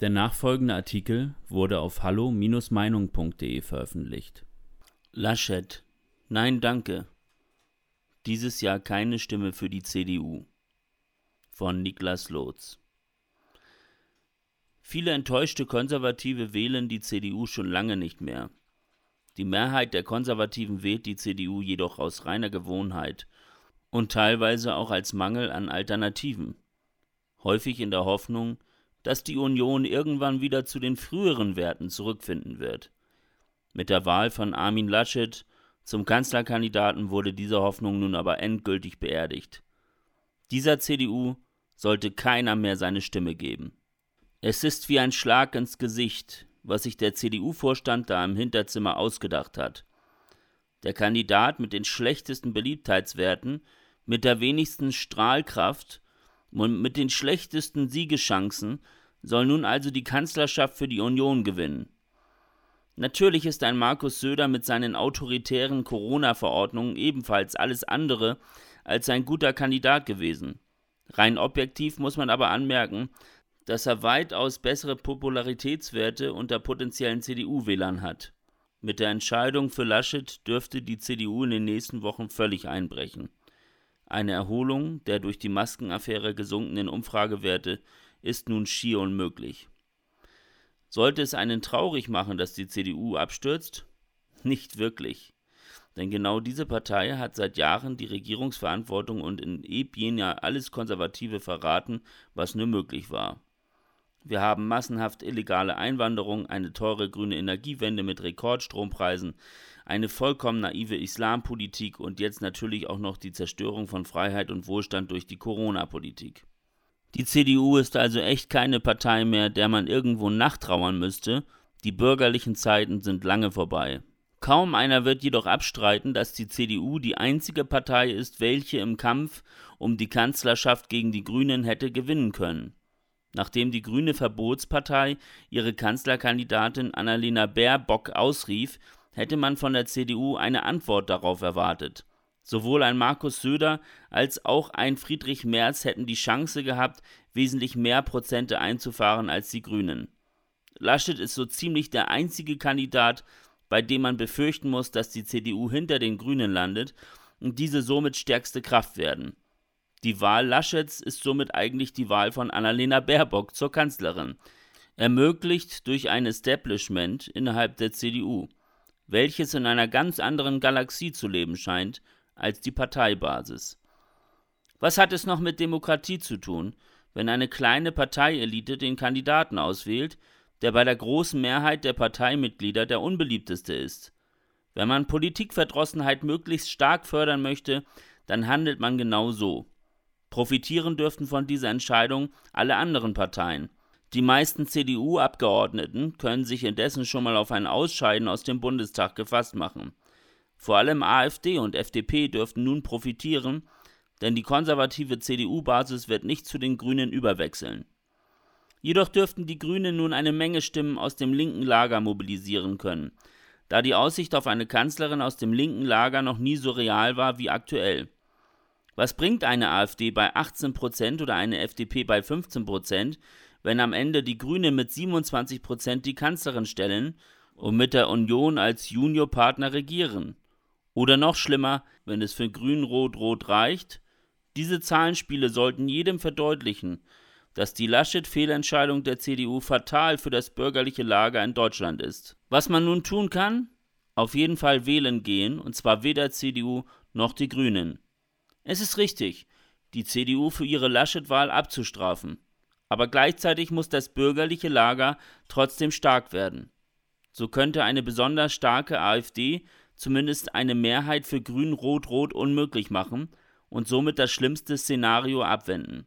Der nachfolgende Artikel wurde auf hallo-meinung.de veröffentlicht. Laschet. Nein, danke. Dieses Jahr keine Stimme für die CDU. Von Niklas Lotz. Viele enttäuschte Konservative wählen die CDU schon lange nicht mehr. Die Mehrheit der Konservativen wählt die CDU jedoch aus reiner Gewohnheit und teilweise auch als Mangel an Alternativen. Häufig in der Hoffnung, dass die Union irgendwann wieder zu den früheren Werten zurückfinden wird. Mit der Wahl von Armin Laschet zum Kanzlerkandidaten wurde diese Hoffnung nun aber endgültig beerdigt. Dieser CDU sollte keiner mehr seine Stimme geben. Es ist wie ein Schlag ins Gesicht, was sich der CDU-Vorstand da im Hinterzimmer ausgedacht hat. Der Kandidat mit den schlechtesten Beliebtheitswerten, mit der wenigsten Strahlkraft und mit den schlechtesten Siegeschancen soll nun also die Kanzlerschaft für die Union gewinnen. Natürlich ist ein Markus Söder mit seinen autoritären Corona-Verordnungen ebenfalls alles andere als ein guter Kandidat gewesen. Rein objektiv muss man aber anmerken, dass er weitaus bessere Popularitätswerte unter potenziellen CDU-Wählern hat. Mit der Entscheidung für Laschet dürfte die CDU in den nächsten Wochen völlig einbrechen. Eine Erholung der durch die Maskenaffäre gesunkenen Umfragewerte ist nun schier unmöglich. Sollte es einen traurig machen, dass die CDU abstürzt? Nicht wirklich. Denn genau diese Partei hat seit Jahren die Regierungsverantwortung und in Ebjena alles Konservative verraten, was nur möglich war. Wir haben massenhaft illegale Einwanderung, eine teure grüne Energiewende mit Rekordstrompreisen, eine vollkommen naive Islampolitik und jetzt natürlich auch noch die Zerstörung von Freiheit und Wohlstand durch die Corona-Politik. Die CDU ist also echt keine Partei mehr, der man irgendwo nachtrauern müsste, die bürgerlichen Zeiten sind lange vorbei. Kaum einer wird jedoch abstreiten, dass die CDU die einzige Partei ist, welche im Kampf um die Kanzlerschaft gegen die Grünen hätte gewinnen können. Nachdem die Grüne Verbotspartei ihre Kanzlerkandidatin Annalena Baerbock ausrief, hätte man von der CDU eine Antwort darauf erwartet. Sowohl ein Markus Söder als auch ein Friedrich Merz hätten die Chance gehabt, wesentlich mehr Prozente einzufahren als die Grünen. Laschet ist so ziemlich der einzige Kandidat, bei dem man befürchten muss, dass die CDU hinter den Grünen landet und diese somit stärkste Kraft werden. Die Wahl Laschets ist somit eigentlich die Wahl von Annalena Baerbock zur Kanzlerin, ermöglicht durch ein Establishment innerhalb der CDU, welches in einer ganz anderen Galaxie zu leben scheint als die Parteibasis. Was hat es noch mit Demokratie zu tun, wenn eine kleine Parteielite den Kandidaten auswählt, der bei der großen Mehrheit der Parteimitglieder der unbeliebteste ist? Wenn man Politikverdrossenheit möglichst stark fördern möchte, dann handelt man genau so. Profitieren dürften von dieser Entscheidung alle anderen Parteien. Die meisten CDU-Abgeordneten können sich indessen schon mal auf ein Ausscheiden aus dem Bundestag gefasst machen. Vor allem AfD und FDP dürften nun profitieren, denn die konservative CDU-Basis wird nicht zu den Grünen überwechseln. Jedoch dürften die Grünen nun eine Menge Stimmen aus dem linken Lager mobilisieren können, da die Aussicht auf eine Kanzlerin aus dem linken Lager noch nie so real war wie aktuell. Was bringt eine AfD bei 18% oder eine FDP bei 15%, wenn am Ende die Grünen mit 27% die Kanzlerin stellen und mit der Union als Juniorpartner regieren? Oder noch schlimmer, wenn es für Grün-Rot-Rot reicht? Diese Zahlenspiele sollten jedem verdeutlichen, dass die Laschet-Fehlentscheidung der CDU fatal für das bürgerliche Lager in Deutschland ist. Was man nun tun kann? Auf jeden Fall wählen gehen, und zwar weder CDU noch die Grünen. Es ist richtig, die CDU für ihre Laschet-Wahl abzustrafen. Aber gleichzeitig muss das bürgerliche Lager trotzdem stark werden. So könnte eine besonders starke AfD zumindest eine Mehrheit für Grün-Rot-Rot unmöglich machen und somit das schlimmste Szenario abwenden.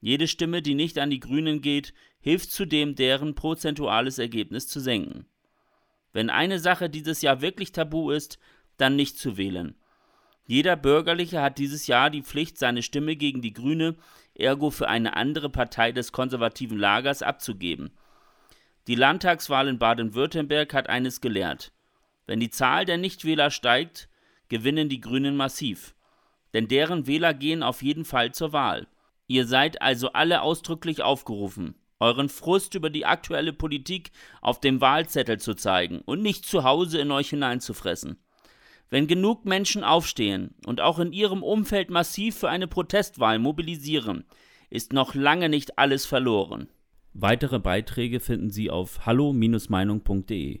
Jede Stimme, die nicht an die Grünen geht, hilft zudem, deren prozentuales Ergebnis zu senken. Wenn eine Sache dieses Jahr wirklich tabu ist, dann nicht zu wählen. Jeder Bürgerliche hat dieses Jahr die Pflicht, seine Stimme gegen die Grüne, ergo für eine andere Partei des konservativen Lagers, abzugeben. Die Landtagswahl in Baden-Württemberg hat eines gelehrt. Wenn die Zahl der Nichtwähler steigt, gewinnen die Grünen massiv. Denn deren Wähler gehen auf jeden Fall zur Wahl. Ihr seid also alle ausdrücklich aufgerufen. euren Frust über die aktuelle Politik auf dem Wahlzettel zu zeigen und nicht zu Hause in euch hineinzufressen. Wenn genug Menschen aufstehen und auch in ihrem Umfeld massiv für eine Protestwahl mobilisieren, ist noch lange nicht alles verloren. Weitere Beiträge finden Sie auf hallo-meinung.de.